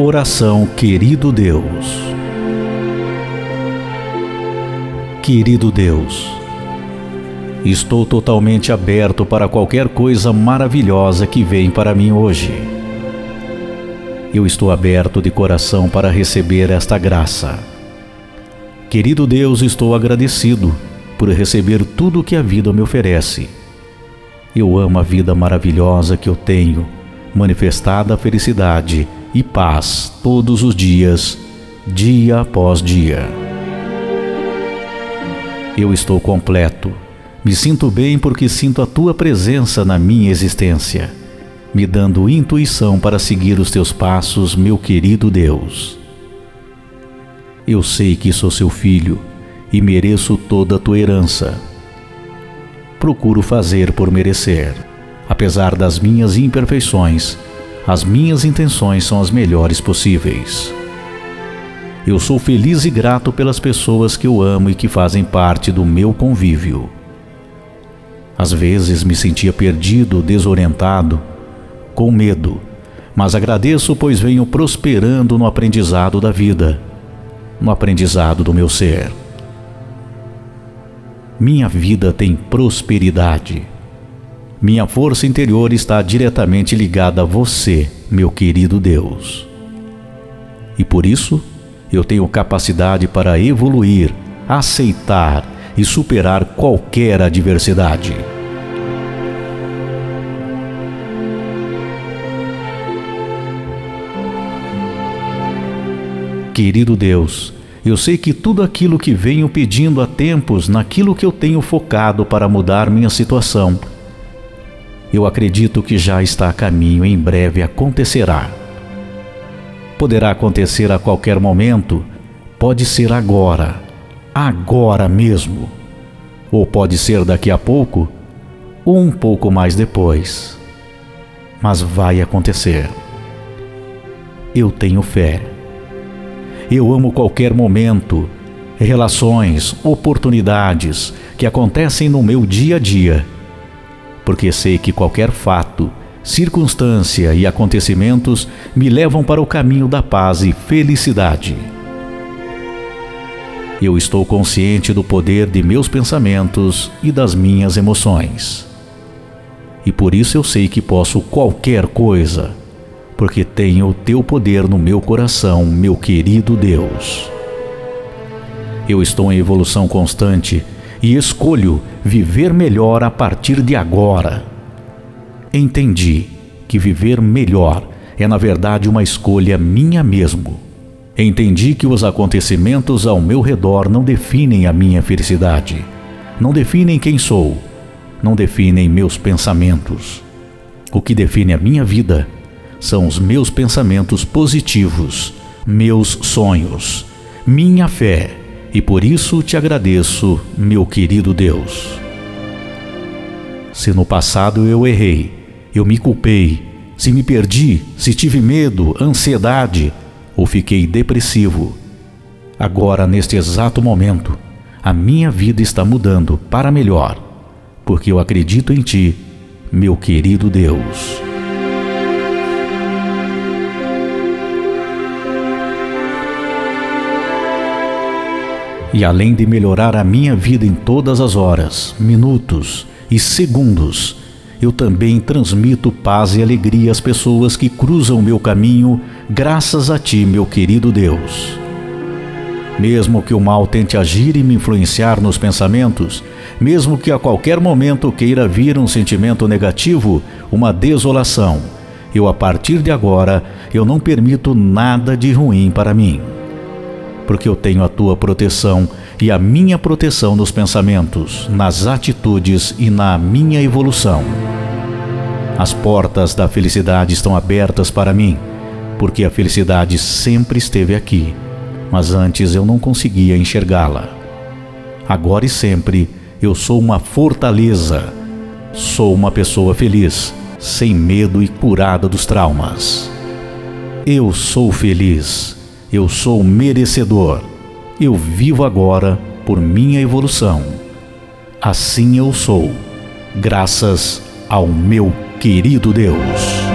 Oração, querido Deus. Querido Deus, estou totalmente aberto para qualquer coisa maravilhosa que vem para mim hoje. Eu estou aberto de coração para receber esta graça. Querido Deus, estou agradecido por receber tudo o que a vida me oferece. Eu amo a vida maravilhosa que eu tenho, manifestada a felicidade e paz todos os dias, dia após dia. Eu estou completo. Me sinto bem porque sinto a tua presença na minha existência, me dando intuição para seguir os teus passos, meu querido Deus. Eu sei que sou seu filho e mereço toda a tua herança. Procuro fazer por merecer. Apesar das minhas imperfeições, as minhas intenções são as melhores possíveis. Eu sou feliz e grato pelas pessoas que eu amo e que fazem parte do meu convívio. Às vezes me sentia perdido, desorientado, com medo, mas agradeço pois venho prosperando no aprendizado da vida, no aprendizado do meu ser. Minha vida tem prosperidade. Minha força interior está diretamente ligada a você, meu querido Deus. E por isso, eu tenho capacidade para evoluir, aceitar e superar qualquer adversidade. Querido Deus, eu sei que tudo aquilo que venho pedindo há tempos, naquilo que eu tenho focado para mudar minha situação, eu acredito que já está a caminho em breve acontecerá. Poderá acontecer a qualquer momento, pode ser agora, agora mesmo, ou pode ser daqui a pouco, ou um pouco mais depois. Mas vai acontecer. Eu tenho fé. Eu amo qualquer momento, relações, oportunidades que acontecem no meu dia a dia, porque sei que qualquer fato, circunstância e acontecimentos me levam para o caminho da paz e felicidade. Eu estou consciente do poder de meus pensamentos e das minhas emoções. E por isso eu sei que posso qualquer coisa porque tenho o teu poder no meu coração, meu querido Deus. Eu estou em evolução constante e escolho viver melhor a partir de agora. Entendi que viver melhor é, na verdade, uma escolha minha mesmo. Entendi que os acontecimentos ao meu redor não definem a minha felicidade, não definem quem sou, não definem meus pensamentos. O que define a minha vida são os meus pensamentos positivos, meus sonhos, minha fé, e por isso te agradeço, meu querido Deus. Se no passado eu errei, eu me culpei, se me perdi, se tive medo, ansiedade ou fiquei depressivo, agora neste exato momento, a minha vida está mudando para melhor, porque eu acredito em Ti, meu querido Deus. E além de melhorar a minha vida em todas as horas, minutos e segundos, eu também transmito paz e alegria às pessoas que cruzam meu caminho, graças a Ti, meu querido Deus. Mesmo que o mal tente agir e me influenciar nos pensamentos, mesmo que a qualquer momento queira vir um sentimento negativo, uma desolação, eu a partir de agora, eu não permito nada de ruim para mim porque eu tenho a tua proteção e a minha proteção nos pensamentos, nas atitudes e na minha evolução. As portas da felicidade estão abertas para mim, porque a felicidade sempre esteve aqui, mas antes eu não conseguia enxergá-la. Agora e sempre eu sou uma fortaleza, sou uma pessoa feliz, sem medo e curada dos traumas. Eu sou feliz eu sou merecedor. Eu vivo agora por minha evolução. Assim eu sou, graças ao meu querido Deus.